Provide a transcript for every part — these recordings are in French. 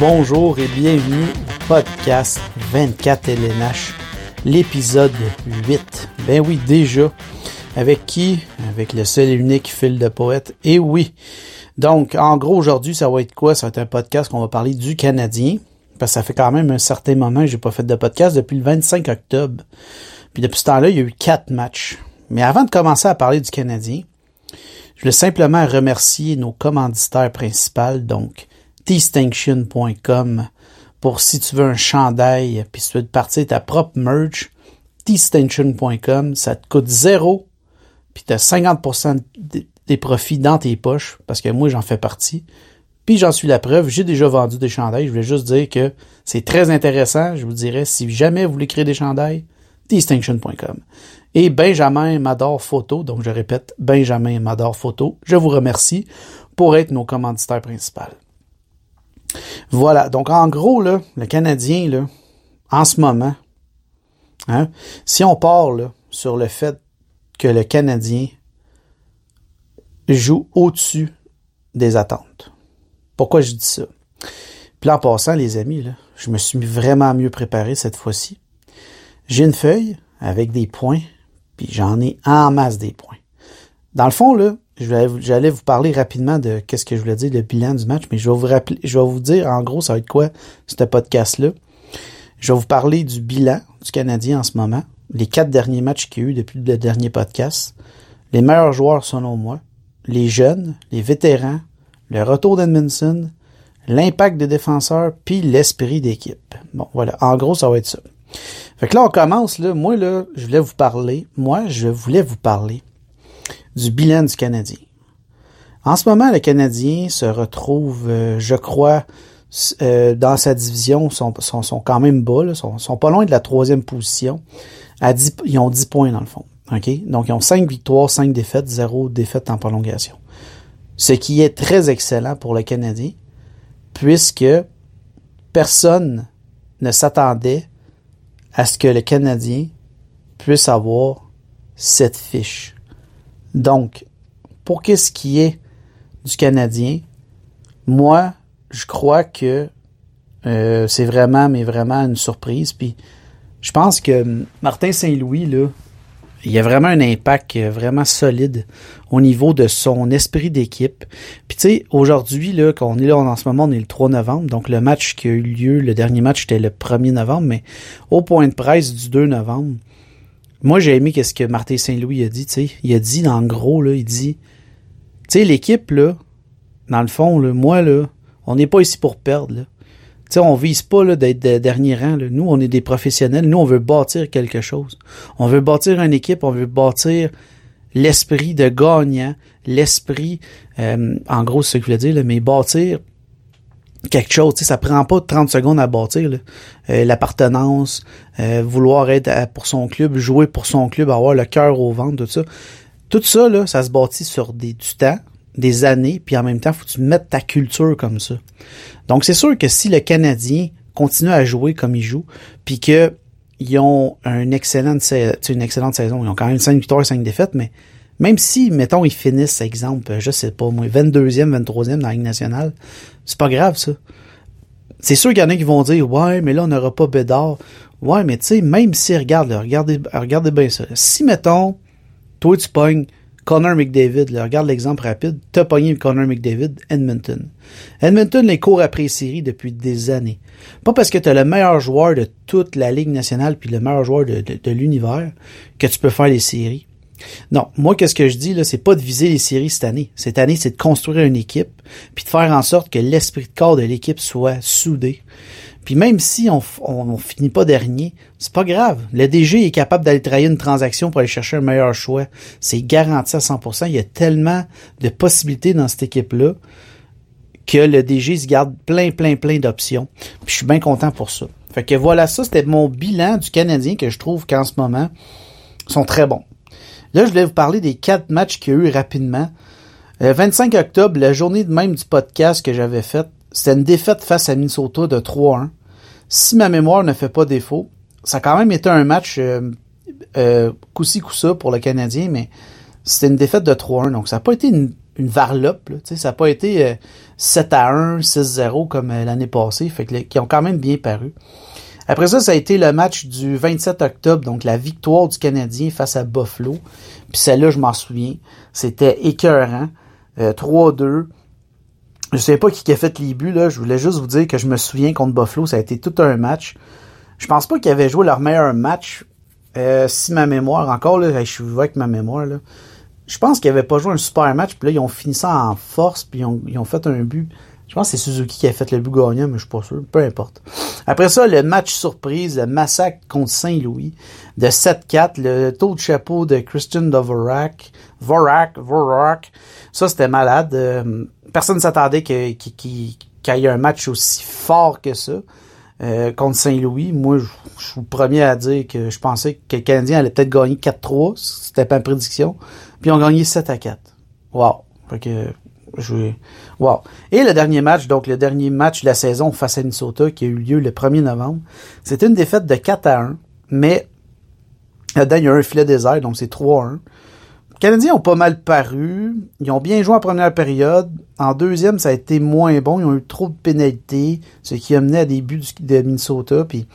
Bonjour et bienvenue au podcast 24 LNH, l'épisode 8. Ben oui, déjà. Avec qui? Avec le seul et unique fil de poète. Et oui. Donc, en gros, aujourd'hui, ça va être quoi? Ça va être un podcast qu'on va parler du Canadien. Parce que ça fait quand même un certain moment que j'ai pas fait de podcast depuis le 25 octobre. Puis depuis ce temps-là, il y a eu quatre matchs. Mais avant de commencer à parler du Canadien, je voulais simplement remercier nos commanditaires principaux, donc T-Station.com pour si tu veux un chandail puis si tu veux partir ta propre merch, T-Station.com, ça te coûte zéro puis tu as 50% des profits dans tes poches parce que moi j'en fais partie. Puis j'en suis la preuve, j'ai déjà vendu des chandails, je voulais juste dire que c'est très intéressant, je vous dirais si jamais vous voulez créer des chandails, T-Station.com. Et Benjamin Mador Photo, donc je répète, Benjamin Mador Photo, je vous remercie pour être nos commanditaires principaux. Voilà. Donc, en gros, là, le Canadien, là, en ce moment, hein, si on part là, sur le fait que le Canadien joue au-dessus des attentes. Pourquoi je dis ça? Puis en passant, les amis, là, je me suis vraiment mieux préparé cette fois-ci. J'ai une feuille avec des points, puis j'en ai en masse des points. Dans le fond, là, j'allais vous parler rapidement de qu'est-ce que je voulais dire, le bilan du match, mais je vais vous rappeler, je vais vous dire en gros, ça va être quoi, ce podcast-là. Je vais vous parler du bilan du Canadien en ce moment, les quatre derniers matchs qu'il y a eu depuis le dernier podcast, les meilleurs joueurs selon moi, les jeunes, les vétérans, le retour d'Edmondson, l'impact des défenseurs, puis l'esprit d'équipe. Bon, voilà. En gros, ça va être ça. Fait que là, on commence, là. Moi, là, je voulais vous parler. Moi, je voulais vous parler du bilan du Canadien. En ce moment, le Canadien se retrouve, euh, je crois, euh, dans sa division, sont, sont, sont quand même bas, là, sont, sont pas loin de la troisième position. À 10, ils ont 10 points dans le fond. Donc, ils ont 5 victoires, 5 défaites, 0 défaites en prolongation. Ce qui est très excellent pour le Canadien, puisque personne ne s'attendait à ce que le Canadien puisse avoir cette fiche. Donc, pour qu'est-ce qui est du Canadien, moi, je crois que euh, c'est vraiment, mais vraiment une surprise. Puis, je pense que Martin Saint-Louis, là, il y a vraiment un impact vraiment solide au niveau de son esprit d'équipe. Puis tu sais, aujourd'hui, là, quand on est là en ce moment, on est le 3 novembre, donc le match qui a eu lieu, le dernier match était le 1er novembre, mais au point de presse du 2 novembre, moi, j'ai aimé ce que Martin Saint-Louis a dit, tu sais. Il a dit, en gros, là, il dit, tu sais, l'équipe, là, dans le fond, là, moi, là, on n'est pas ici pour perdre, là. Sais, on vise pas là, d'être de dernier rang. Là. Nous, on est des professionnels. Nous, on veut bâtir quelque chose. On veut bâtir une équipe. On veut bâtir l'esprit de gagnant, l'esprit, euh, en gros, c'est ce que je voulais dire, là, mais bâtir quelque chose. Tu sais, ça prend pas 30 secondes à bâtir. Euh, l'appartenance, euh, vouloir être pour son club, jouer pour son club, avoir le cœur au ventre, tout ça. Tout ça, là, ça se bâtit sur des, du temps, des années, puis en même temps, faut que tu mettes ta culture comme ça. Donc, c'est sûr que si le Canadien continue à jouer comme il joue, puis que ils ont une excellente, une excellente saison, ils ont quand même 5 victoires, 5 défaites, mais même si, mettons, ils finissent, exemple, je sais pas, moi, 22e, 23e dans la Ligue nationale, c'est pas grave, ça. C'est sûr qu'il y en a qui vont dire, ouais, mais là, on n'aura pas Bédard. Ouais, mais tu sais, même si, regarde, regardez, regardez bien ça. Si, mettons, toi, tu pognes Connor McDavid, là, regarde l'exemple rapide, t'as pogné Connor McDavid, Edmonton. Edmonton les court après série depuis des années. Pas parce que t'as le meilleur joueur de toute la Ligue nationale puis le meilleur joueur de, de l'univers que tu peux faire les séries. Non, moi, qu'est-ce que je dis, là, c'est pas de viser les séries cette année. Cette année, c'est de construire une équipe, puis de faire en sorte que l'esprit de corps de l'équipe soit soudé. Puis même si on, on, finit pas dernier, c'est pas grave. Le DG est capable d'aller travailler une transaction pour aller chercher un meilleur choix. C'est garanti à 100%. Il y a tellement de possibilités dans cette équipe-là que le DG se garde plein, plein, plein d'options. Puis je suis bien content pour ça. Fait que voilà, ça, c'était mon bilan du Canadien que je trouve qu'en ce moment sont très bons. Là, je voulais vous parler des quatre matchs qu'il y a eu rapidement. Le 25 octobre, la journée de même du podcast que j'avais fait, c'était une défaite face à Minnesota de 3-1. Si ma mémoire ne fait pas défaut, ça a quand même été un match euh, euh, coup-ci, coup-ça pour le Canadien, mais c'était une défaite de 3-1. Donc, ça n'a pas été une, une varlope. Là, ça n'a pas été 7 à 1, 6-0 comme l'année passée. Fait que, qui ont quand même bien paru. Après ça, ça a été le match du 27 octobre, donc la victoire du Canadien face à Buffalo. Puis celle-là, je m'en souviens. C'était écœurant. 3-2. Je sais pas qui a fait les buts, là. Je voulais juste vous dire que je me souviens contre Buffalo, ça a été tout un match. Je pense pas qu'ils avaient joué leur meilleur match. Euh, si ma mémoire, encore là, je suis avec ma mémoire, là. Je pense qu'ils avaient pas joué un super match, puis là, ils ont fini ça en force, puis ils ont, ils ont fait un but. Je pense que c'est Suzuki qui a fait le but gagnant, mais je suis pas sûr. Peu importe. Après ça, le match surprise, le massacre contre Saint-Louis de 7-4, le taux de chapeau de Christian Dvorak, Vorak, Vorak. Ça, c'était malade. Euh, personne ne s'attendait qu'il y ait un match aussi fort que ça. Euh, contre Saint-Louis. Moi, je, suis le premier à dire que je pensais que le Canadien allait peut-être gagner 4-3. C'était pas une prédiction. Puis ils ont gagné 7 à 4. Wow. Fait que je Wow. Et le dernier match, donc le dernier match de la saison face à Minnesota qui a eu lieu le 1er novembre, c'était une défaite de 4 à 1, mais là-dedans, il y a un filet désert, donc c'est 3 à 1. Les Canadiens ont pas mal paru. Ils ont bien joué en première période. En deuxième, ça a été moins bon. Ils ont eu trop de pénalités, ce qui a mené à des buts de Minnesota. Puis,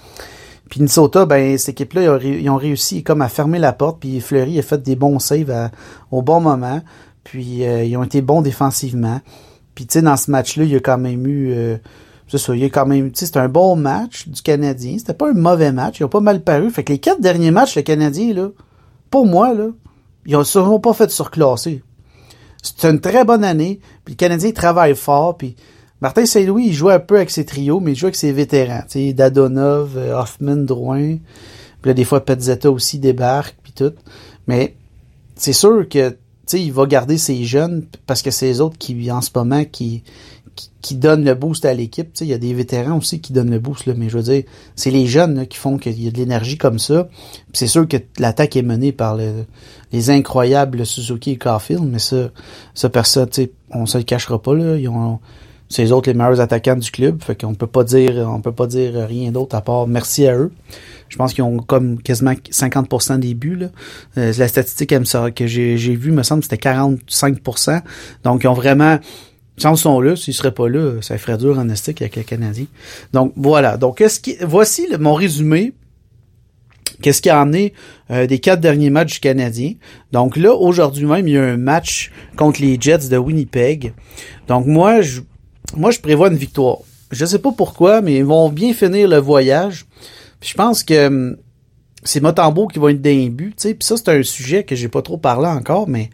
puis Minnesota, ben, cette équipe-là, ils, ont réussi comme à fermer la porte. Puis Fleury a fait des bons saves au bon moment. Puis euh, ils ont été bons défensivement. Puis tu sais, dans ce match-là, il y a quand même eu... Euh, c'est ça, il y a quand même... Tu sais, un bon match du Canadien. C'était pas un mauvais match. Ils ont pas mal paru. Fait que les quatre derniers matchs, le Canadien, là, pour moi, là, ils ne seront pas fait surclasser. C'est une très bonne année. Puis le Canadien travaille fort. Puis Martin Saint-Louis, il joue un peu avec ses trios, mais il joue avec ses vétérans. Tu sais, Dadonov, euh, Hoffman, Drouin. Puis là, des fois, Petzetta aussi débarque, puis tout. Mais c'est sûr que tu sais, il va garder ses jeunes parce que c'est les autres qui, en ce moment, qui, qui, donne le boost à l'équipe. Il y a des vétérans aussi qui donnent le boost, là, mais je veux dire, c'est les jeunes qui font qu'il y a de l'énergie comme ça. c'est sûr que l'attaque est menée par les incroyables Suzuki et Caulfield, mais ça, ça personne, on se le cachera pas. Là, ils ont, c'est les autres les meilleurs attaquants du club, fait qu'on peut pas dire, on peut pas dire rien d'autre à part merci à eux. Je pense qu'ils ont comme quasiment 50% des buts. Là. Euh, la statistique que j'ai, j'ai vue, me semble, c'était 45%. Donc, ils ont vraiment sans sont là, s'ils seraient pas là, ça ferait dur en estique avec les Canadiens. Donc voilà. Donc ce qui, voici mon résumé. Qu'est-ce qui a amené euh, des quatre derniers matchs du Canadien? Donc là, aujourd'hui même, il y a un match contre les Jets de Winnipeg. Donc moi, je, moi, je prévois une victoire. Je sais pas pourquoi, mais ils vont bien finir le voyage. je pense que hum, c'est Motambo qui va être d'un but. Puis ça, c'est un sujet que j'ai pas trop parlé encore, mais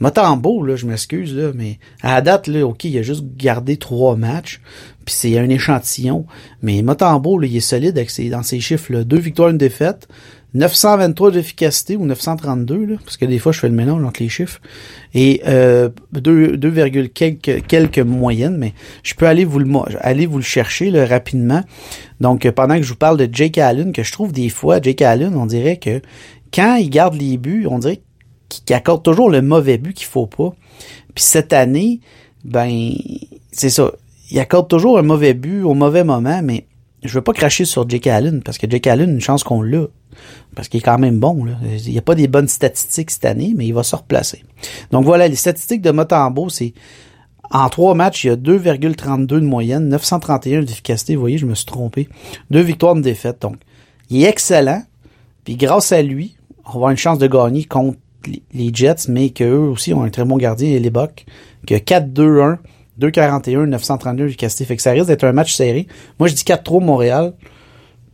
Motambo, là, je m'excuse, là, mais à la date, là, OK, il a juste gardé trois matchs, puis c'est un échantillon. Mais Motambo, là, il est solide avec ses, dans ses chiffres, là. Deux victoires, une défaite. 923 d'efficacité ou 932, là, parce que des fois, je fais le mélange entre les chiffres. Et euh, 2, 2, quelques, moyennes, mais je peux aller vous le, aller vous le chercher rapidement. Donc, pendant que je vous parle de Jake Allen, que je trouve des fois, Jake Allen, on dirait que quand il garde les buts, on dirait qui, accorde toujours le mauvais but qu'il faut pas. Puis cette année, ben, c'est ça. Il accorde toujours un mauvais but au mauvais moment, mais je veux pas cracher sur Jake Allen, parce que Jake Allen, une chance qu'on l'a. Parce qu'il est quand même bon. Là. Il n'y a pas des bonnes statistiques cette année, mais il va se replacer. Donc voilà, les statistiques de Motambo, c'est en trois matchs, il y a 2,32 de moyenne, 931 d'efficacité. Vous voyez, je me suis trompé. Deux victoires, de défaite. Donc, il est excellent. Puis grâce à lui, on va avoir une chance de gagner contre les Jets, mais qu'eux aussi ont un très bon gardien, les Bucks, que 4-2-1, 2-41, 932 d'efficacité. Fait que ça risque d'être un match serré. Moi, je dis 4-3 Montréal.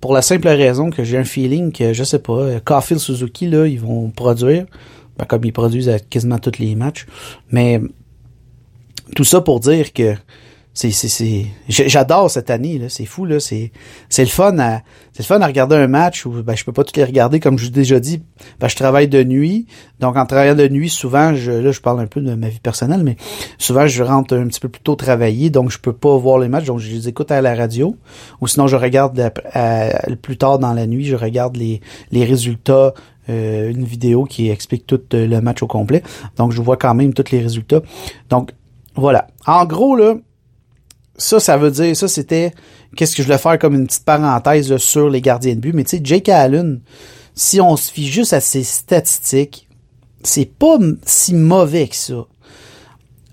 Pour la simple raison que j'ai un feeling que, je sais pas, Caulfield, Suzuki, là, ils vont produire. Ben, comme ils produisent à quasiment tous les matchs. Mais, tout ça pour dire que c'est c'est j'adore cette année là. C'est fou là. C'est c'est le fun à c'est le fun à regarder un match où ben je peux pas tout les regarder comme je l'ai déjà dit ben je travaille de nuit. Donc en travaillant de nuit souvent je là je parle un peu de ma vie personnelle mais souvent je rentre un petit peu plus tôt travailler donc je peux pas voir les matchs. Donc je les écoute à la radio. Ou sinon je regarde plus tard dans la nuit je regarde les les résultats euh, une vidéo qui explique tout euh, le match au complet. Donc je vois quand même tous les résultats. Donc voilà. En gros là ça, ça veut dire, ça c'était, qu'est-ce que je voulais faire comme une petite parenthèse sur les gardiens de but. Mais tu sais, Jake Allen, si on se fie juste à ces statistiques, c'est pas si mauvais que ça.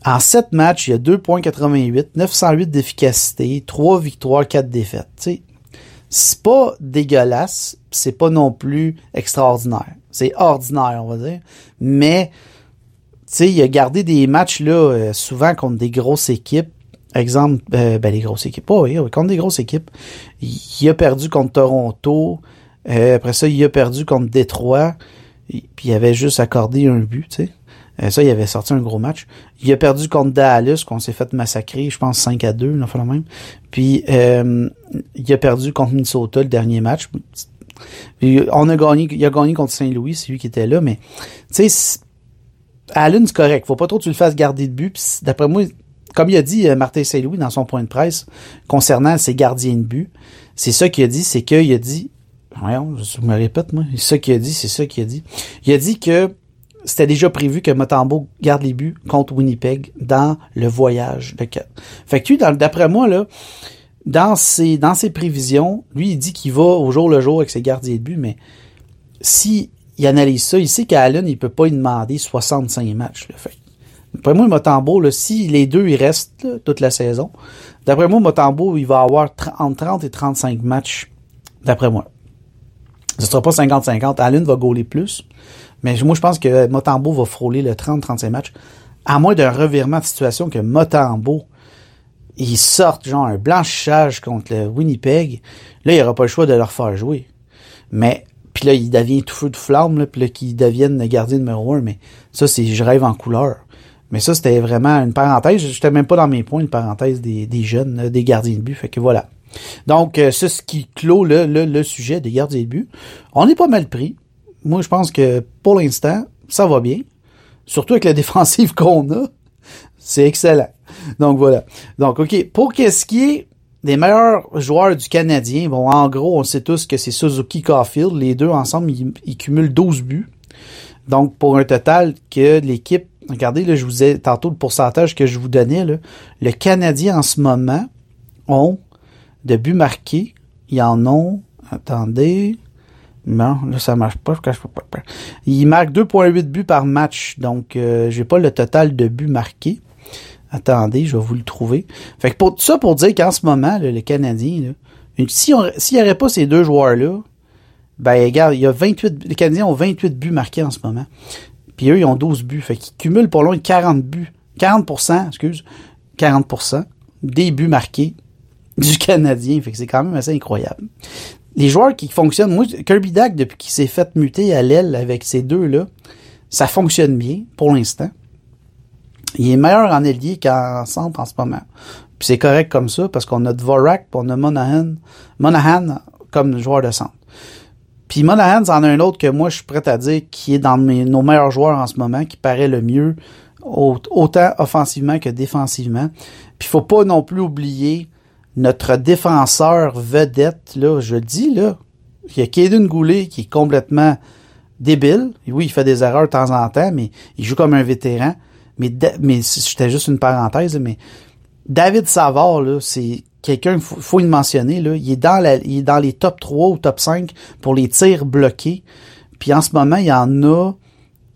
En 7 matchs, il y a 2.88, 908 d'efficacité, 3 victoires, 4 défaites. sais, C'est pas dégueulasse, c'est pas non plus extraordinaire. C'est ordinaire, on va dire. Mais, tu sais, il a gardé des matchs, là, euh, souvent contre des grosses équipes. Exemple, euh, ben, les grosses équipes. Oh, oui, contre des grosses équipes. Il a perdu contre Toronto. Euh, après ça, il a perdu contre Détroit. Puis il avait juste accordé un but, tu sais. Euh, ça, il avait sorti un gros match. Il a perdu contre Dallas, qu'on s'est fait massacrer, je pense 5 à 2, il a fait le même. Puis euh, il a perdu contre Minnesota le dernier match. On a gagné, il a gagné contre Saint-Louis, c'est lui qui était là, mais tu sais, Allen, c'est correct. Faut pas trop que tu le fasses garder de but. D'après moi, comme il a dit euh, Martin Saint-Louis dans son point de presse concernant ses gardiens de but, c'est ça qu'il a dit, c'est qu'il a dit, voyons, je me répète moi, c'est ça qu'il a dit, c'est ça qu'il a dit. Il a dit que c'était déjà prévu que Motambo garde les buts contre Winnipeg dans le voyage de Fait que lui, d'après moi, là, dans ses, dans ses prévisions, lui, il dit qu'il va au jour le jour avec ses gardiens de but, mais si il analyse ça, il sait qu'Allen, il peut pas y demander 65 matchs. Là. Fait D'après moi, Motambo, là, si les deux, ils restent toute la saison, d'après moi, Motambo, il va avoir entre 30 et 35 matchs, d'après moi. Ce sera pas 50-50. Allen va gauler plus. Mais moi, je pense que Motambo va frôler le 30-35 matchs. À moins d'un revirement de situation que Motambo, il sorte genre un blanchissage contre le Winnipeg. Là, il n'y aura pas le choix de leur faire jouer. Mais, puis là, il devient tout feu de flamme, là, puis là, qu'il devienne le gardien numéro un. Mais ça, c'est je rêve en couleur. Mais ça, c'était vraiment une parenthèse. J'étais même pas dans mes points, une parenthèse des, des jeunes, des gardiens de but. Fait que voilà. Donc, euh, c'est ce qui clôt le, le, le, sujet des gardiens de but. On est pas mal pris moi, je pense que pour l'instant, ça va bien. Surtout avec la défensive qu'on a. C'est excellent. Donc voilà. Donc, OK. Pour qu'est-ce qui est des meilleurs joueurs du Canadien, bon, en gros, on sait tous que c'est Suzuki Caulfield. Les deux ensemble, ils, cumulent 12 buts. Donc, pour un total que l'équipe, regardez, là, je vous ai tantôt le pourcentage que je vous donnais, le Canadien en ce moment ont de buts marqués. Ils en ont, attendez, non, là, ça marche pas. Il marque 2.8 buts par match. Donc, euh, j'ai pas le total de buts marqués. Attendez, je vais vous le trouver. Fait ça, pour dire qu'en ce moment, le Canadien, s'il n'y aurait pas ces deux joueurs-là, ben, regarde, il y a 28, les Canadiens ont 28 buts marqués en ce moment. Puis eux, ils ont 12 buts. Fait qu'ils cumulent pour loin 40 buts. 40%, excuse, 40% des buts marqués du Canadien. Fait que c'est quand même assez incroyable les joueurs qui fonctionnent, moi, Kirby Dack, depuis qu'il s'est fait muter à l'aile avec ces deux-là, ça fonctionne bien, pour l'instant. Il est meilleur en ailier qu'en centre en ce moment. Puis c'est correct comme ça, parce qu'on a Dvorak, puis on a Monahan, Monahan comme joueur de centre. Puis Monahan, c'en a un autre que moi, je suis prêt à dire qui est dans nos meilleurs joueurs en ce moment, qui paraît le mieux, autant offensivement que défensivement. Puis faut pas non plus oublier notre défenseur vedette, là, je dis, là, il y a Kaden Goulet qui est complètement débile. Oui, il fait des erreurs de temps en temps, mais il joue comme un vétéran. Mais, mais c'était juste une parenthèse, mais David Savard, là, c'est quelqu'un, il faut, faut, le mentionner, il est, dans les top 3 ou top 5 pour les tirs bloqués. Puis en ce moment, il y en a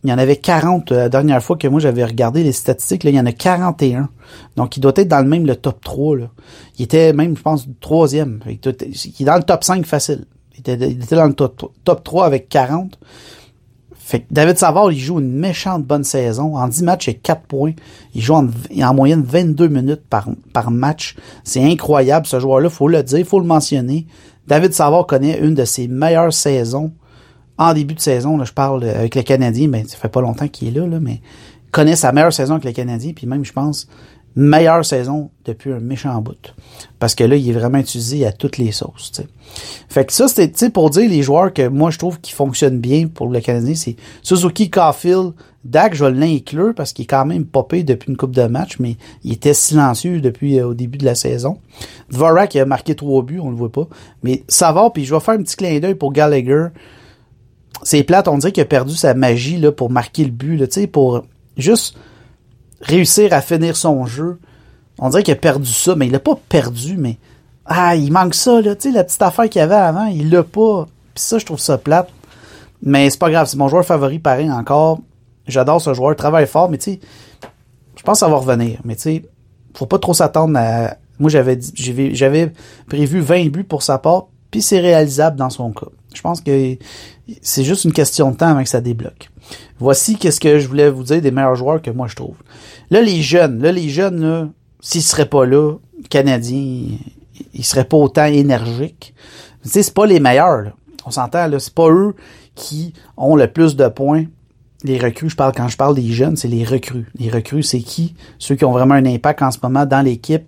il y en avait 40 euh, la dernière fois que moi j'avais regardé les statistiques. Là, il y en a 41. Donc, il doit être dans le même le top 3. Là. Il était même, je pense, troisième. Il est dans le top 5 facile. Il était, dans le top 3 avec 40. Fait que David Savard, il joue une méchante bonne saison. En 10 matchs, il a 4 points. Il joue en, en moyenne 22 minutes par, match. C'est incroyable, ce joueur-là. Faut le dire, faut le mentionner. David Savard connaît une de ses meilleures saisons en début de saison, là, je parle euh, avec les Canadiens, ben, ça fait pas longtemps qu'il est là, là, mais connaît sa meilleure saison avec les Canadiens, puis même, je pense, meilleure saison depuis un méchant bout. Parce que là, il est vraiment utilisé à toutes les sauces. T'sais. Fait que ça, c'était pour dire les joueurs que moi je trouve qui fonctionnent bien pour le Canadien, c'est Suzuki Caulfield, Dak, je vais l'inclure parce qu'il est quand même popé depuis une coupe de match, mais il était silencieux depuis euh, au début de la saison. Dvorak il a marqué trois buts, on le voit pas. Mais ça va, puis je vais faire un petit clin d'œil pour Gallagher c'est plate, on dirait qu'il a perdu sa magie là, pour marquer le but, là, pour juste réussir à finir son jeu. On dirait qu'il a perdu ça, mais il l'a pas perdu, mais ah, il manque ça, là, tu sais, la petite affaire qu'il y avait avant, il l'a pas. Puis ça, je trouve ça plate. Mais c'est pas grave, c'est mon joueur favori pareil encore. J'adore ce joueur, il travaille fort, mais tu sais, je pense que ça va revenir. Mais tu sais, faut pas trop s'attendre à. Moi, j'avais j'avais prévu 20 buts pour sa part, puis c'est réalisable dans son cas. Je pense que c'est juste une question de temps avant que ça débloque. Voici qu'est-ce que je voulais vous dire des meilleurs joueurs que moi je trouve. Là, les jeunes, là, les jeunes, là, s'ils seraient pas là, Canadiens, ils seraient pas autant énergiques. Tu sais, c'est pas les meilleurs. On s'entend, là. C'est pas eux qui ont le plus de points. Les recrues, je parle, quand je parle des jeunes, c'est les recrues. Les recrues, c'est qui? Ceux qui ont vraiment un impact en ce moment dans l'équipe.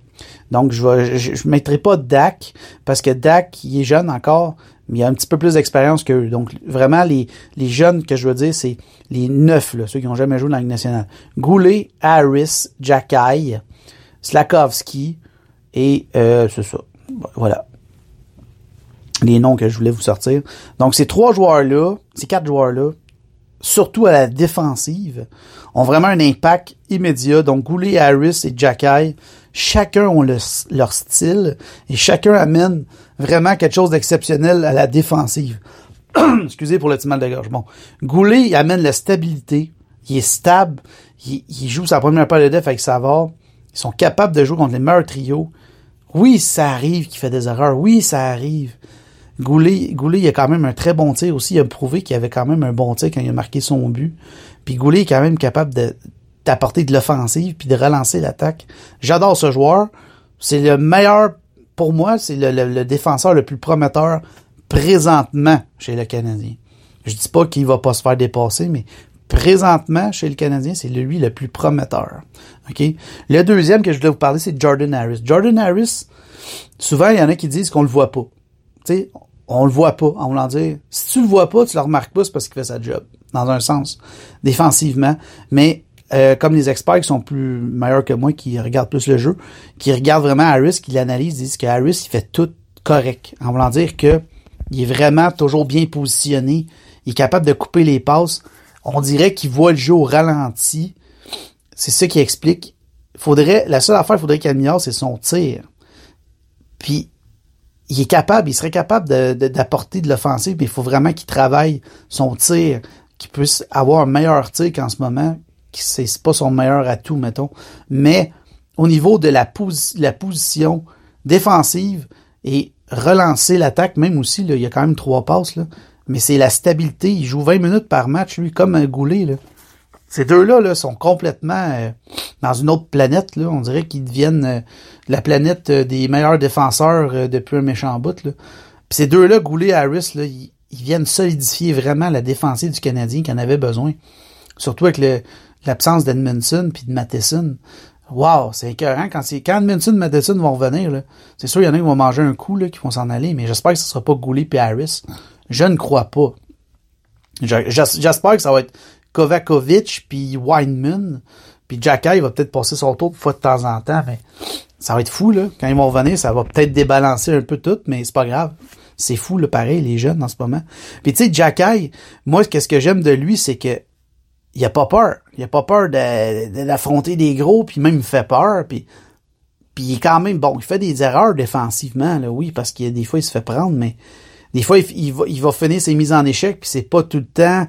Donc, je ne je, mettrai pas Dak, parce que Dak, il est jeune encore, mais il a un petit peu plus d'expérience qu'eux. Donc, vraiment, les, les jeunes que je veux dire, c'est les neuf, là, ceux qui n'ont jamais joué dans la Ligue nationale. Goulet, Harris, Jacky, Slakowski, et euh, c'est ça. Voilà les noms que je voulais vous sortir. Donc, ces trois joueurs-là, ces quatre joueurs-là, surtout à la défensive, ont vraiment un impact immédiat. Donc, Goulet, Harris et Jacky, chacun ont leur style et chacun amène vraiment quelque chose d'exceptionnel à la défensive. Excusez pour le petit mal de gorge. Bon, Goulet, amène la stabilité. Il est stable. Il, joue sa première paire de def avec Savard. Ils sont capables de jouer contre les meilleurs trios. Oui, ça arrive qu'il fait des erreurs. Oui, ça arrive. Goulet, Goulet, il a quand même un très bon tir aussi. Il a prouvé qu'il avait quand même un bon tir quand il a marqué son but. Puis Goulet est quand même capable de, d'apporter de l'offensive puis de relancer l'attaque. J'adore ce joueur. C'est le meilleur, pour moi, c'est le, défenseur le plus prometteur présentement chez le Canadien. Je dis pas qu'il va pas se faire dépasser, mais présentement chez le Canadien, c'est lui le plus prometteur. OK? Le deuxième que je voulais vous parler, c'est Jordan Harris. Jordan Harris, souvent, il y en a qui disent qu'on le voit pas. Tu sais, on le voit pas, en voulant dire. Si tu le vois pas, tu le remarques pas, c'est parce qu'il fait sa job, dans un sens, défensivement. Mais euh, comme les experts qui sont plus meilleurs que moi, qui regardent plus le jeu, qui regardent vraiment Harris, qui l'analysent, disent que Harris, il fait tout correct. En voulant dire que il est vraiment toujours bien positionné, il est capable de couper les passes. On dirait qu'il voit le jeu au ralenti. C'est ça qui explique. Faudrait, la seule affaire qu'il faudrait qu'il améliore, c'est son tir. Puis il est capable, il serait capable d'apporter de, de l'offensive, mais il faut vraiment qu'il travaille son tir, qu'il puisse avoir un meilleur tir qu'en ce moment, c'est pas son meilleur atout, mettons. Mais au niveau de la, la position défensive et relancer l'attaque, même aussi, là, il y a quand même trois passes, là, mais c'est la stabilité. Il joue 20 minutes par match, lui, comme un goulet. Là. Ces deux-là là, sont complètement euh, dans une autre planète. Là. On dirait qu'ils deviennent euh, la planète euh, des meilleurs défenseurs depuis un méchant bout. Là. Puis ces deux-là, Goulet et Harris, là, ils, viennent solidifier vraiment la défensive du Canadien qui en avait besoin. Surtout avec l'absence d'Edmondson puis de Matheson. Wow, c'est écœurant. Quand, quand Edmondson et Matheson vont revenir, c'est sûr, il y en a qui vont manger un coup, là, qui vont s'en aller, mais j'espère que ce sera pas Goulet et Harris. Je ne crois pas. J'espère que ça va être Kovakovic puis Weinman. Puis Jacky va peut-être passer son tour de fois de temps en temps, mais ça va être fou, là. Quand ils vont revenir, ça va peut-être débalancer un peu tout, mais c'est pas grave. C'est fou, le pareil, les jeunes en ce moment. Puis tu sais, Jacky, moi, qu'est-ce que j'aime de lui, c'est que il a pas peur. Il a pas peur d'affronter des gros, puis même il fait peur, puis puis il est quand même bon. Il fait des erreurs défensivement, là, oui, parce qu'il des fois il se fait prendre, mais des fois il, va, il va finir ses mises en échec, puis c'est pas tout le temps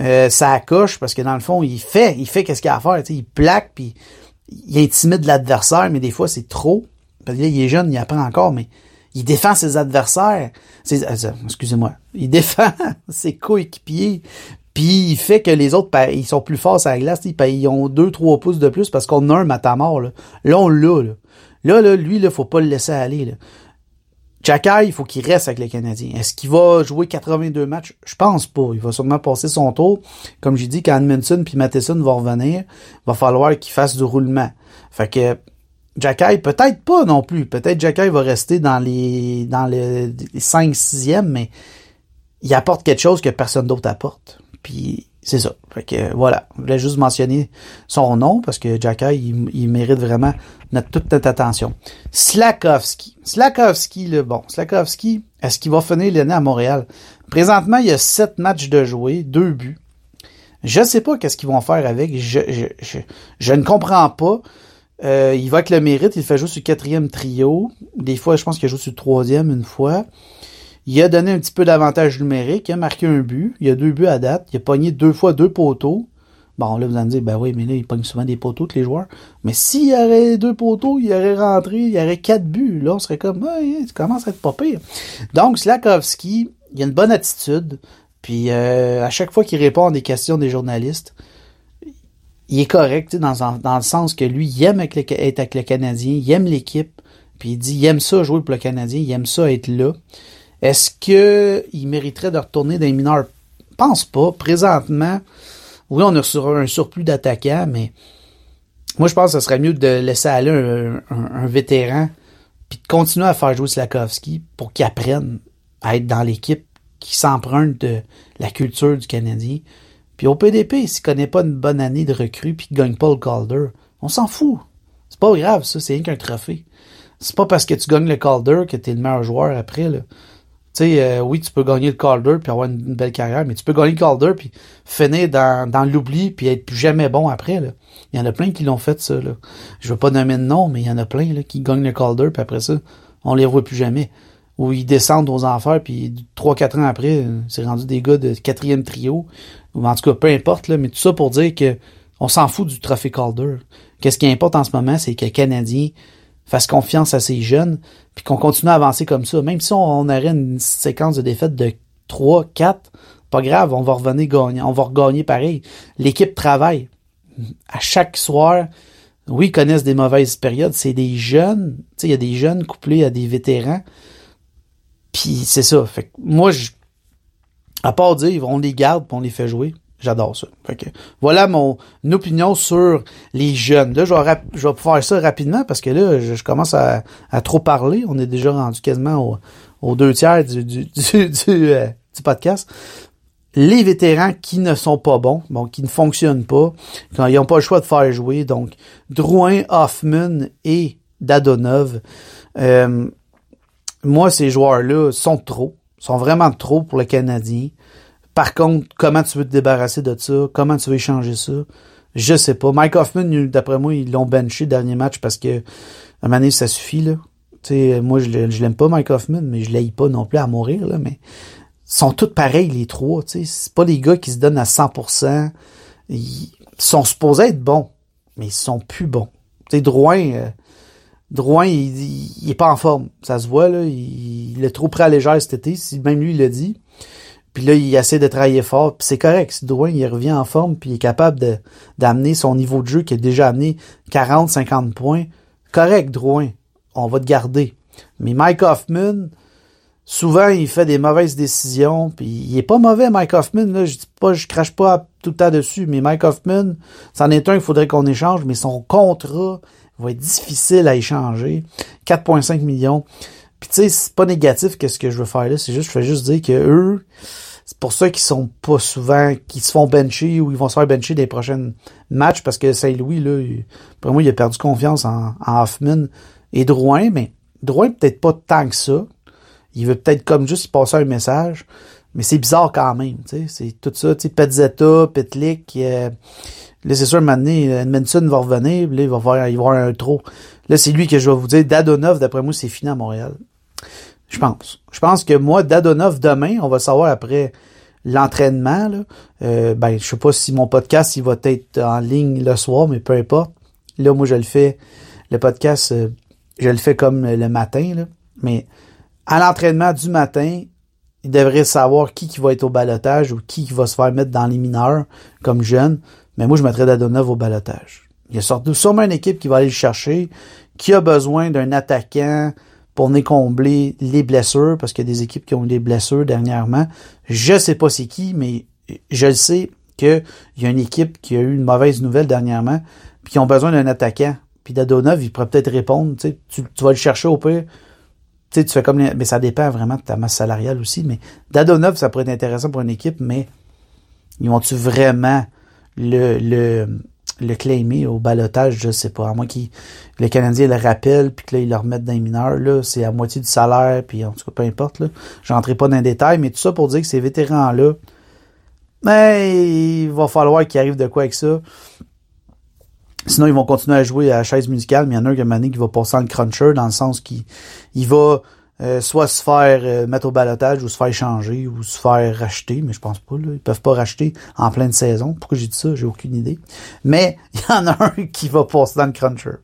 euh, ça coche parce que dans le fond, il fait, il fait qu'est-ce qu'il a à faire. Il plaque, puis il intimide l'adversaire, mais des fois, c'est trop. Parce il est jeune, il apprend encore, mais il défend ses adversaires. Euh, excusez-moi. Il défend ses coéquipiers. Puis il fait que les autres, ils sont plus forts à la glace. Ils ont deux, trois pouces de plus parce qu'on a un matamor. Là, là on l'a. Là. là, là, lui, il faut pas le laisser aller. Là. Il faut qu'il reste avec les Canadiens. Est-ce qu'il va jouer 82 matchs? Je pense pas. Il va sûrement passer son tour. Comme j'ai dit, quand Edmondson puis Matheson vont revenir, il va falloir qu'il fasse du roulement. Fait que Jacky, peut-être pas non plus. Peut-être Jacky va rester dans les dans les 5 6e, mais il apporte quelque chose que personne d'autre apporte. Puis c'est ça. Fait que voilà, je voulais juste mentionner son nom parce que Jacka, il, mérite vraiment notre, toute notre attention. Slakowski. Slakowski, le bon. Slakowski, est-ce qu'il va finir l'année à Montréal? Présentement, il y a sept matchs de jouer, deux buts. Je sais pas qu'est-ce qu'ils vont faire avec. Je, je, je, ne comprends pas. Euh, il va avec le mérite, il fait jouer sur le quatrième trio. Des fois, je pense qu'il joue sur le troisième une fois. Il a donné un petit peu d'avantage numérique, il a marqué un but, il a deux buts à date, il a pogné deux fois deux poteaux. Bon, là, vous allez me dire, ben oui, mais là, il pogne souvent des poteaux, tous les joueurs. Mais s'il y aurait deux poteaux, il aurait rentré, il y aurait quatre buts. Là, on serait comme, ouais, tu commences à être pas pire. Donc, Slakowski, il a une bonne attitude. Puis, euh, à chaque fois qu'il répond à des questions des journalistes, il est correct, dans, dans le sens que lui, il aime être avec le Canadien, il aime l'équipe, puis il dit, il aime ça jouer pour le Canadien, il aime ça être là. Est-ce qu'il mériterait de retourner dans les mineurs? Pense pas. Présentement, oui, on a un surplus d'attaquants, mais moi, je pense que ce serait mieux de laisser aller un, vétéran puis de continuer à faire jouer Slakowski pour qu'il apprenne à être dans l'équipe qui s'emprunte de la culture du Canadien. Puis au PDP, s'il connaît pas une bonne année de recrue puis qu'il gagne pas le Calder, on s'en fout. C'est pas grave, ça, c'est rien qu'un trophée. C'est pas parce que tu gagnes le Calder que tu es le meilleur joueur après. Tu sais, euh, oui, tu peux gagner le Calder puis avoir une, belle carrière, mais tu peux gagner le Calder puis finir dans, dans l'oubli puis être plus jamais bon après. Là. Il y en a plein qui l'ont fait, ça. Là. Je veux pas nommer de nom, mais il y en a plein là, qui gagnent le Calder puis après ça, on les voit plus jamais. Ou ils descendent aux enfers puis trois, quatre ans après, c'est rendu des gars de quatrième trio. Ou en tout cas, peu importe, là, mais tout ça pour dire que on s'en fout du trophée Calder. Qu'est-ce qui importe en ce moment, c'est que les Canadiens fasse confiance à ces jeunes, puis qu'on continue à avancer comme ça. Même si on, aurait une séquence de défaites de 3, 4, pas grave, on va revenir gagner, on va regagner pareil. L'équipe travaille. À chaque soir, oui, ils connaissent des mauvaises périodes, c'est des jeunes, tu sais, il y a des jeunes couplés à des vétérans. Puis c'est ça. Fait moi, je, à part dire, on les garde, puis on les fait jouer. J'adore ça. voilà mon opinion sur les jeunes. Là, je vais, je vais faire ça rapidement parce que là, je, commence à, trop parler. On est déjà rendu quasiment aux deux tiers du, du, euh, du, podcast. Les vétérans qui ne sont pas bons, bon, qui ne fonctionnent pas, quand ils n'ont pas le choix de faire jouer, donc Drouin, Hoffman et Dadonov. Euh, moi, ces joueurs-là sont trop, sont vraiment trop pour le Canadien. Par contre, comment tu veux te débarrasser de ça? Comment tu veux échanger ça? Je sais pas. Mike Hoffman, d'après moi, ils l'ont benché le dernier match parce que à un moment ça suffit, là. sais, moi, je, l'aime pas, Mike Hoffman, mais je l'aime pas non plus à mourir, là, mais ils sont tous pareils, les trois, tu. C'est pas les gars qui se donnent à 100%. Ils sont supposés être bons, mais ils sont plus bons. Tu sais, Drouin, euh, Drouin, il, il, est pas en forme. Ça se voit, là. Il, est trop prêt à légère cet été, même lui il l'a dit. Puis là, il essaie de travailler fort. Puis c'est correct. Si Drouin, il revient en forme, puis il est capable d'amener son niveau de jeu qui a déjà amené 40, 50 points. Correct, Drouin. On va te garder. Mais Mike Hoffman, souvent, il fait des mauvaises décisions. Puis il est pas mauvais, Mike Hoffman. Là. Je dis pas, je crache pas tout le temps dessus. Mais Mike Hoffman, c'en est un qu'il faudrait qu'on échange. Mais son contrat va être difficile à échanger. 4,5 millions. Puis tu sais, c'est pas négatif qu'est-ce que je veux faire là, c'est juste, je fais juste dire que eux, c'est pour ça qu'ils sont pas souvent, qu'ils se font bencher ou ils vont se faire bencher des prochains matchs parce que Saint-Louis, là, pour moi, il a perdu confiance en, Hoffman et Drouin, mais Drouin peut-être pas tant que ça. Il veut peut-être comme juste passer un message, mais c'est bizarre quand même, tu sais, c'est tout ça, tu sais, Petzetta, Petlik, euh, là, c'est sûr, maintenant, Edmondson va revenir, là, il va voir, il va avoir un trop. Là, c'est lui que je vais vous dire, Dadonov, d'après moi, c'est fini à Montréal. Je pense. Je pense que moi, Dadonov, demain, on va savoir après l'entraînement. Euh, ben, je sais pas si mon podcast il va être en ligne le soir, mais peu importe. Là, moi, je le fais. Le podcast, euh, je le fais comme le matin. Mais à l'entraînement du matin, il devrait savoir qui qui va être au balotage ou qui qui va se faire mettre dans les mineurs comme jeune. Mais moi, je mettrais Dadonov au balotage. Il y a sûrement une équipe qui va aller le chercher, qui a besoin d'un attaquant pour venir combler les blessures, parce qu'il y a des équipes qui ont eu des blessures dernièrement. Je sais pas c'est qui, mais je le sais qu'il y a une équipe qui a eu une mauvaise nouvelle dernièrement, puis qui ont besoin d'un attaquant. Puis Dadonov, il pourrait peut-être répondre, tu, tu vas le chercher au pire. Tu sais, tu fais comme mais ça dépend vraiment de ta masse salariale aussi, mais Dadonov, ça pourrait être intéressant pour une équipe, mais ils vont-tu vraiment le, le, le claimer au balotage, je sais pas. À moins que le Canadien le rappelle, puis que là, ils le remettent dans les mineurs. Là, c'est à moitié du salaire, puis en tout cas, peu importe. Là. Je rentrerai pas dans les détails, mais tout ça pour dire que ces vétérans-là, ben, il va falloir qu'ils arrivent de quoi avec ça. Sinon, ils vont continuer à jouer à la chaise musicale, mais il y en a un qui, qui va passer en cruncher, dans le sens qu'il il va euh, soit se faire euh, mettre au balotage ou se faire changer ou se faire racheter, mais je pense pas. Là. Ils peuvent pas racheter en pleine saison. Pourquoi j'ai dit ça? J'ai aucune idée. Mais il y en a un qui va passer dans le cruncher.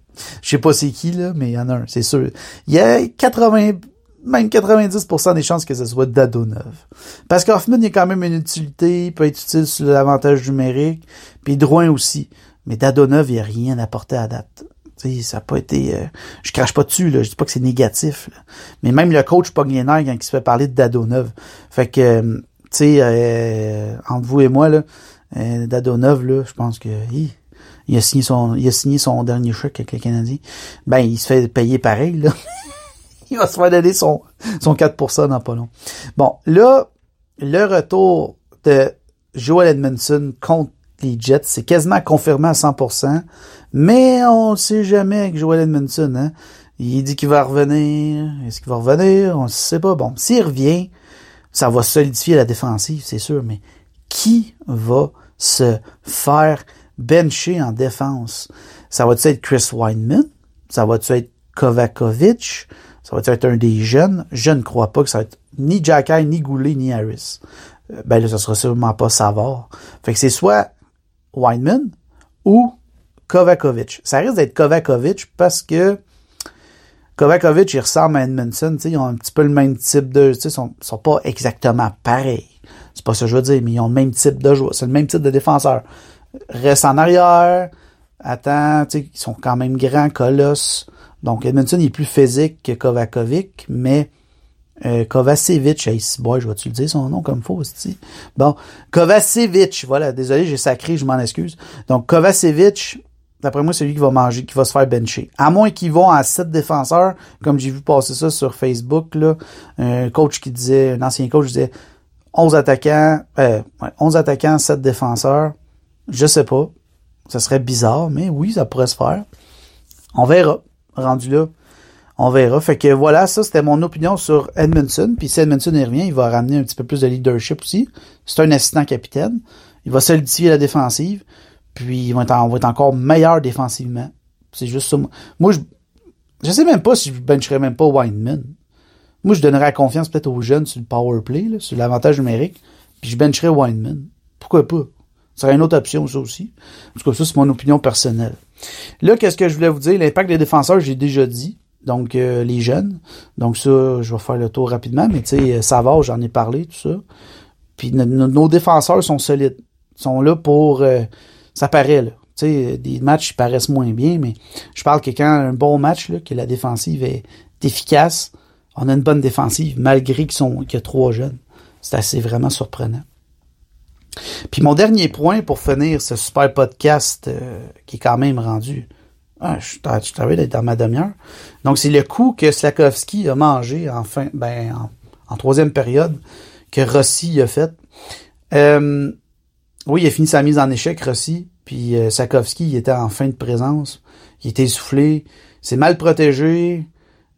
Je sais pas c'est qui, là, mais il y en a un, c'est sûr. Il y a 80, même 90% des chances que ce soit Dadonov. Parce qu'Hoffman, il a quand même une utilité, il peut être utile sur l'avantage numérique, puis Drouin aussi. Mais Dadonov, il n'y a rien apporté à date. Sais, ça n'a pas été. Euh, je crache pas dessus, là. Je dis pas que c'est négatif. Mais même le coach Pogliener, quand il se fait parler de Dadonov. Fait que euh, tu sais, euh, entre vous et moi, là, euh, Dadonov, là, je pense que. il a signé son. Il a signé son dernier chèque avec les Canadiens. Ben, il se fait payer pareil, là. il va se faire donner son, son 4% dans pas long. Bon, là, le retour de Joel Edmondson contre les Jets, c'est quasiment confirmé à 100%, mais on ne sait jamais avec Joel Edmondson. Hein? Il dit qu'il va revenir. Est-ce qu'il va revenir? On ne sait pas. Bon, s'il revient, ça va solidifier la défensive, c'est sûr, mais qui va se faire bencher en défense? Ça va-tu être Chris Weinman? Ça va-tu être Kovakovic? Ça va être un des jeunes? Je ne crois pas que ça va être ni Jacky, ni Goulet, ni Harris. Euh, ben là, ça sera sûrement pas Savard. Fait que c'est soit Weinman ou Kovakovic. Ça risque d'être Kovakovic parce que Kovakovic, il ressemble à Edmondson, ils ont un petit peu le même type de, ils sont, sont pas exactement pareils. C'est pas ça que je veux dire, mais ils ont le même type de joueur. C'est le même type de défenseur. Reste en arrière, attends, ils sont quand même grands, colosses. Donc, Edmondson il est plus physique que Kovakovic, mais euh, Kovacevic, hey, boy, je vais-tu le dire son nom comme faux, aussi. Bon, Kovacevic, voilà, désolé, j'ai sacré, je m'en excuse. Donc, Kovacevic, d'après moi, c'est lui qui va manger, qui va se faire bencher. À moins qu'ils vont à sept défenseurs, comme j'ai vu passer ça sur Facebook, là, un coach qui disait, un ancien coach disait 11 attaquants, euh, 11 attaquants, 7 défenseurs. Je sais pas. Ça serait bizarre, mais oui, ça pourrait se faire. On verra rendu là. On verra. Fait que voilà, ça c'était mon opinion sur Edmondson. Puis si Edmondson est revient, il va ramener un petit peu plus de leadership aussi. C'est un assistant capitaine. Il va solidifier la défensive. Puis il va être, on va être encore meilleur défensivement. C'est juste ça. Moi, je, je sais même pas si je bencherais même pas Weinman. Moi, je donnerais la confiance peut-être aux jeunes sur le power play, sur l'avantage numérique. Puis je bencherais Weinman. Pourquoi pas? Ça serait une autre option, ça aussi. En tout cas, ça, c'est mon opinion personnelle. Là, qu'est-ce que je voulais vous dire? L'impact des défenseurs, j'ai déjà dit. Donc, euh, les jeunes. Donc, ça, je vais faire le tour rapidement. Mais tu sais, ça va, j'en ai parlé, tout ça. Puis nos défenseurs sont solides. Ils sont là pour... Euh, ça paraît, là. Tu sais, des matchs ils paraissent moins bien, mais je parle que quand un bon match, là, que la défensive est efficace, on a une bonne défensive, malgré qu'il y a trois jeunes. C'est assez vraiment surprenant. Puis mon dernier point pour finir ce super podcast euh, qui est quand même rendu. Ah, je, je travaille d'être dans ma demi-heure. Donc, c'est le coup que Slakowski a mangé en fin, ben, en, troisième période, que Rossi a fait. Euh, oui, il a fini sa mise en échec, Rossi. Puis euh, il était en fin de présence. Il était essoufflé. C'est mal protégé.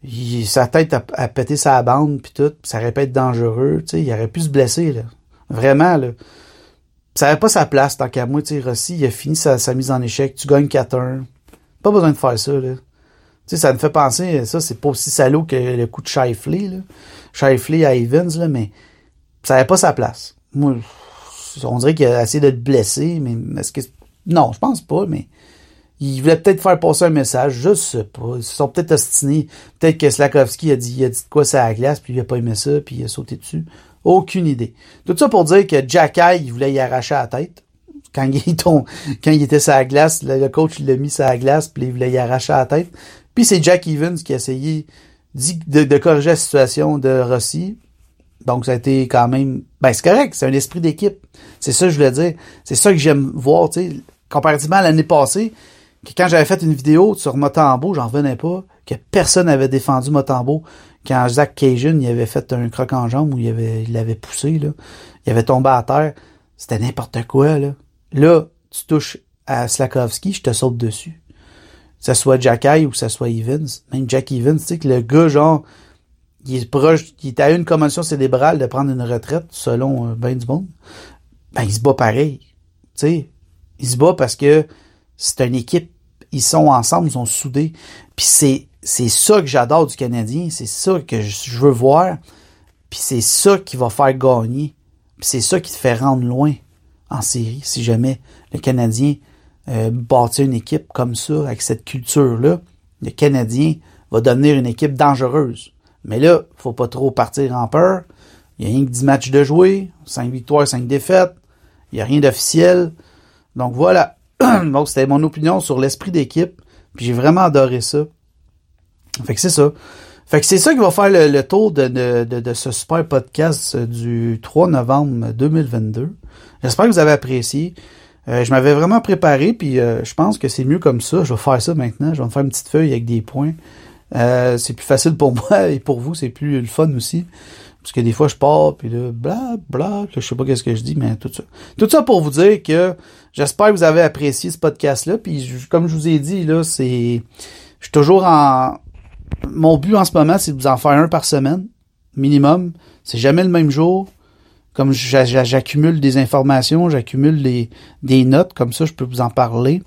Il, sa tête a, pété sa bande, puis tout. ça aurait pu être dangereux. Tu sais, il aurait pu se blesser, là. Vraiment, là ça n'avait pas sa place tant qu'à moi, Rossi, il a fini sa, mise en échec, tu gagnes 4-1. Pas besoin de faire ça, là. Tu sais, ça me fait penser, ça, c'est pas aussi salaud que le coup de Shifley, là. Shifley à Evans, là, mais ça n'avait pas sa place. Moi, on dirait qu'il a essayé de le blesser, mais est-ce que... Non, je pense pas, mais il voulait peut-être faire passer un message, je sais pas. Ils se sont peut-être ostinés. Peut-être que Slakowski a dit, il a dit quoi ça à la glace, puis il a pas aimé ça, puis il a sauté dessus. Aucune idée. Tout ça pour dire que Jack il voulait y arracher la tête. Quand il, quand il était sur la glace, le coach l'a mis sur la glace, puis il voulait y arracher la tête. Puis c'est Jack Evans qui a essayé de, corriger la situation de Rossi. Donc ça a été quand même... Ben c'est correct, c'est un esprit d'équipe. C'est ça que je voulais dire. C'est ça que j'aime voir, tu sais. Comparativement à l'année passée, que quand j'avais fait une vidéo sur Motambo, j'en revenais pas, que personne n'avait défendu Motambo quand Zach Cajun il avait fait un croc en jambe où il il l'avait poussé là, il avait tombé à terre, c'était n'importe quoi là. Là, tu touches à Slakowski, je te saute dessus. Que ce soit Jacky ou que ce soit Evans, même Jack Evans, tu sais que le gars genre il est proche, il est à une commotion cérébrale de prendre une retraite selon euh, Ben du Ben il se bat pareil. Tu sais, il se bat parce que c'est une équipe, ils sont ensemble, ils sont soudés. Puis c'est c'est ça que j'adore du Canadien, c'est ça que je veux voir, puis c'est ça qui va faire gagner, puis c'est ça qui te fait rendre loin en série, si jamais le Canadien euh, une équipe comme ça, avec cette culture-là, le Canadien va devenir une équipe dangereuse. Mais là, faut pas trop partir en peur. Il y a rien que 10 matchs de jouer, 5 victoires, 5 défaites. Il n'y a rien d'officiel. Donc voilà. Donc c'était mon opinion sur l'esprit d'équipe. Puis j'ai vraiment adoré ça. Fait que c'est ça. Fait que c'est ça qui va faire le, tour de, de, de, ce super podcast du 3 novembre 2022. J'espère que vous avez apprécié. Euh, je m'avais vraiment préparé, puis euh, je pense que c'est mieux comme ça. Je vais faire ça maintenant. Je vais me faire une petite feuille avec des points. Euh, c'est plus facile pour moi et pour vous, c'est plus le fun aussi. Parce que des fois, je pars, puis là, bla, bla, je sais pas qu'est-ce que je dis, mais tout ça. Tout ça pour vous dire que j'espère que vous avez apprécié ce podcast-là. Puis comme je vous ai dit, là, c'est... Je suis toujours en... Mon but en ce moment, c'est de vous en faire un par semaine, minimum. C'est jamais le même jour. Comme j'accumule des informations, j'accumule des notes, comme ça, je peux vous en parler.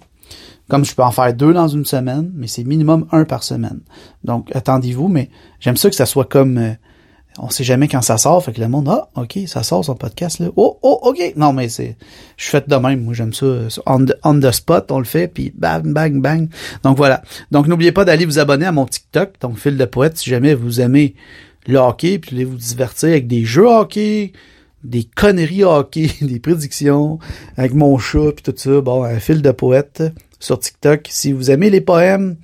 Comme je peux en faire deux dans une semaine, mais c'est minimum un par semaine. Donc, attendez-vous, mais j'aime ça que ça soit comme... Euh, on sait jamais quand ça sort, fait que le monde, ah, ok, ça sort son podcast, là. Oh, oh, ok. Non, mais c'est... Je suis fait de même, moi, j'aime ça. On the, on the, spot, on le fait, puis bang, bang, bang. Donc, voilà. Donc, n'oubliez pas d'aller vous abonner à mon TikTok, donc Fil de Poète, si jamais vous aimez le hockey, puis vous divertir avec des jeux hockey, des conneries hockey, des prédictions, avec mon chat puis tout ça. Bon, un fil de poète sur TikTok. Si vous aimez les poèmes,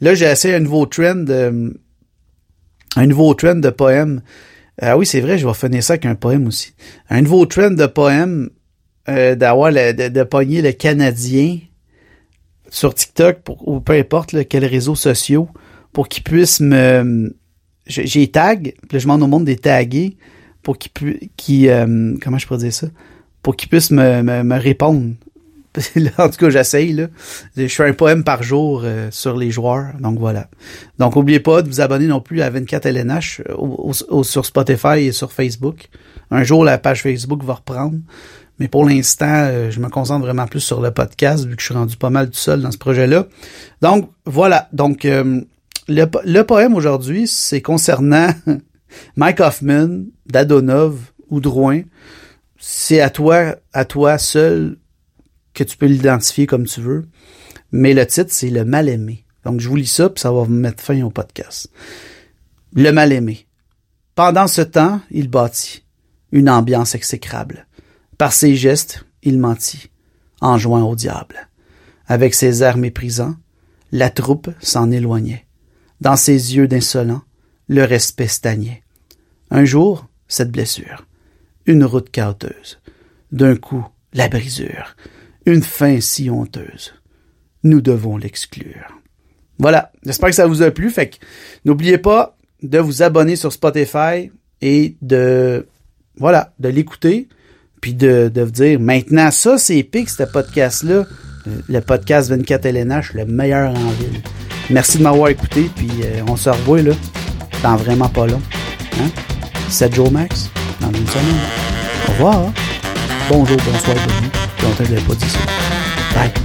là j'ai essayé un nouveau trend, euh, un nouveau trend de poèmes. Ah oui, c'est vrai, je vais finir ça avec un poème aussi. Un nouveau trend de poèmes, euh, d'avoir de, de pogner le Canadien sur TikTok pour, ou peu importe là, quels réseaux sociaux pour qu'ils puissent me j'ai tag, puis je demande au monde des taguer pour qu'il puisse, qui, euh, comment je pourrais dire ça, pour qu'il puisse me, me, répondre. en tout cas, j'essaye. Je fais un poème par jour euh, sur les joueurs. Donc voilà. Donc n'oubliez pas de vous abonner non plus à 24 LNH euh, sur Spotify et sur Facebook. Un jour, la page Facebook va reprendre. Mais pour l'instant, je me concentre vraiment plus sur le podcast, vu que je suis rendu pas mal tout seul dans ce projet-là. Donc, voilà. Donc, le, le poème aujourd'hui, c'est concernant Mike Hoffman, Dadonov ou Drouin, c'est à toi, à toi seul que tu peux l'identifier comme tu veux. Mais le titre, c'est Le mal-aimé. Donc, je vous lis ça, puis ça va vous mettre fin au podcast. Le mal-aimé. Pendant ce temps, il bâtit une ambiance exécrable. Par ses gestes, il mentit, en jouant au diable. Avec ses airs méprisants, la troupe s'en éloignait. Dans ses yeux d'insolent, le respect stagnait. Un jour, cette blessure. Une route cauteuse. D'un coup, la brisure. Une fin si honteuse. Nous devons l'exclure. Voilà. J'espère que ça vous a plu. Fait que n'oubliez pas de vous abonner sur Spotify et de, voilà, de l'écouter. Puis de, de vous dire, maintenant, ça, c'est épique, ce podcast-là. Le podcast 24 LNH, le meilleur en ville. Merci de m'avoir écouté, puis euh, on se revoit, là, dans vraiment pas long. Hein? 7 jours max dans une semaine. Au revoir. Bonjour, bonsoir, bonjour. Longtemps que ça. Bye.